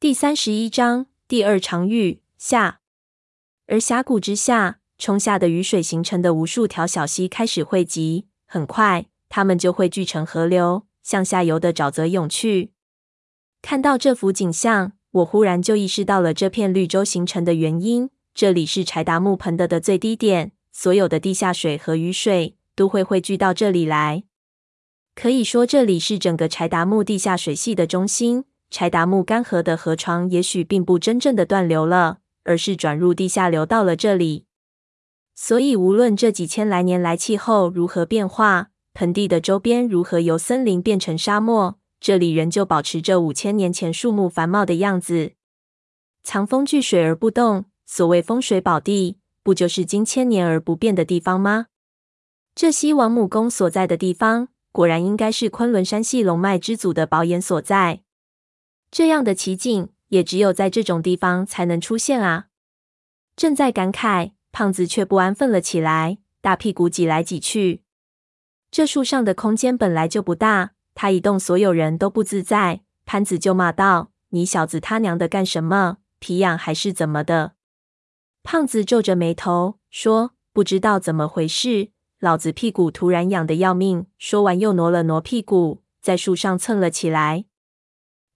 第三十一章第二场雨下。而峡谷之下冲下的雨水形成的无数条小溪开始汇集，很快它们就汇聚成河流，向下游的沼泽涌去。看到这幅景象，我忽然就意识到了这片绿洲形成的原因。这里是柴达木盆地的最低点，所有的地下水和雨水都会汇聚到这里来。可以说，这里是整个柴达木地下水系的中心。柴达木干涸的河床也许并不真正的断流了，而是转入地下流到了这里。所以，无论这几千来年来气候如何变化，盆地的周边如何由森林变成沙漠，这里仍旧保持着五千年前树木繁茂的样子。藏风聚水而不动，所谓风水宝地，不就是经千年而不变的地方吗？这西王母宫所在的地方，果然应该是昆仑山系龙脉之祖的宝眼所在。这样的奇景也只有在这种地方才能出现啊！正在感慨，胖子却不安分了起来，大屁股挤来挤去。这树上的空间本来就不大，他一动，所有人都不自在。潘子就骂道：“你小子他娘的干什么？皮痒还是怎么的？”胖子皱着眉头说：“不知道怎么回事，老子屁股突然痒得要命。”说完又挪了挪屁股，在树上蹭了起来。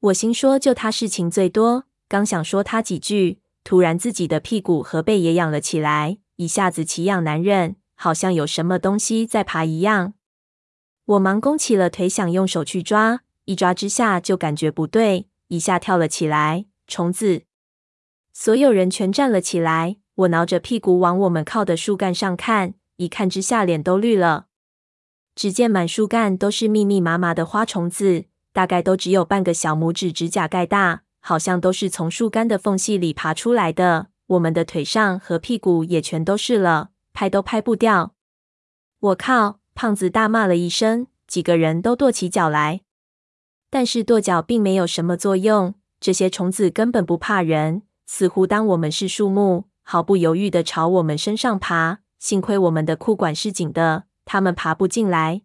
我心说，就他事情最多，刚想说他几句，突然自己的屁股和背也痒了起来，一下子奇痒难忍，好像有什么东西在爬一样。我忙弓起了腿，想用手去抓，一抓之下就感觉不对，一下跳了起来。虫子！所有人全站了起来。我挠着屁股往我们靠的树干上看，一看之下脸都绿了。只见满树干都是密密麻麻的花虫子。大概都只有半个小拇指指甲盖大，好像都是从树干的缝隙里爬出来的。我们的腿上和屁股也全都是了，拍都拍不掉。我靠！胖子大骂了一声，几个人都跺起脚来。但是跺脚并没有什么作用，这些虫子根本不怕人，似乎当我们是树木，毫不犹豫地朝我们身上爬。幸亏我们的裤管是紧的，它们爬不进来。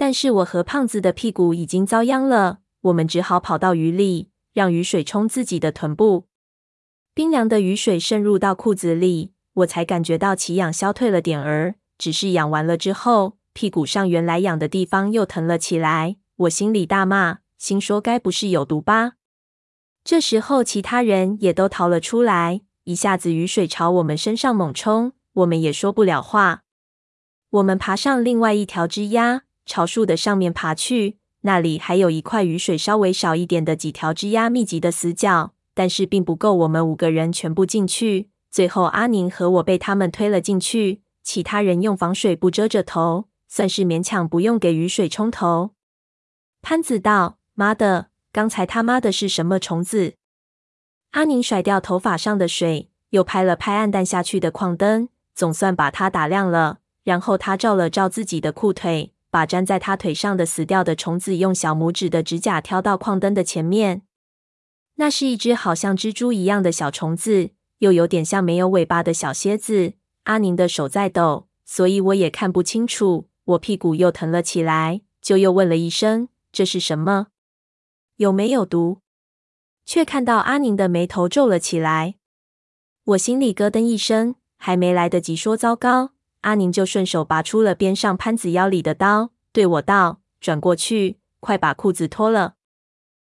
但是我和胖子的屁股已经遭殃了，我们只好跑到雨里，让雨水冲自己的臀部。冰凉的雨水渗入到裤子里，我才感觉到奇痒消退了点儿。只是痒完了之后，屁股上原来痒的地方又疼了起来。我心里大骂，心说该不是有毒吧？这时候，其他人也都逃了出来，一下子雨水朝我们身上猛冲，我们也说不了话。我们爬上另外一条枝桠。朝树的上面爬去，那里还有一块雨水稍微少一点的几条枝桠密集的死角，但是并不够我们五个人全部进去。最后阿宁和我被他们推了进去，其他人用防水布遮着头，算是勉强不用给雨水冲头。潘子道：“妈的，刚才他妈的是什么虫子？”阿宁甩掉头发上的水，又拍了拍暗淡下去的矿灯，总算把它打亮了。然后他照了照自己的裤腿。把粘在他腿上的死掉的虫子用小拇指的指甲挑到矿灯的前面。那是一只好像蜘蛛一样的小虫子，又有点像没有尾巴的小蝎子。阿宁的手在抖，所以我也看不清楚。我屁股又疼了起来，就又问了一声：“这是什么？有没有毒？”却看到阿宁的眉头皱了起来。我心里咯噔一声，还没来得及说糟糕。阿宁就顺手拔出了边上潘子腰里的刀，对我道：“转过去，快把裤子脱了。”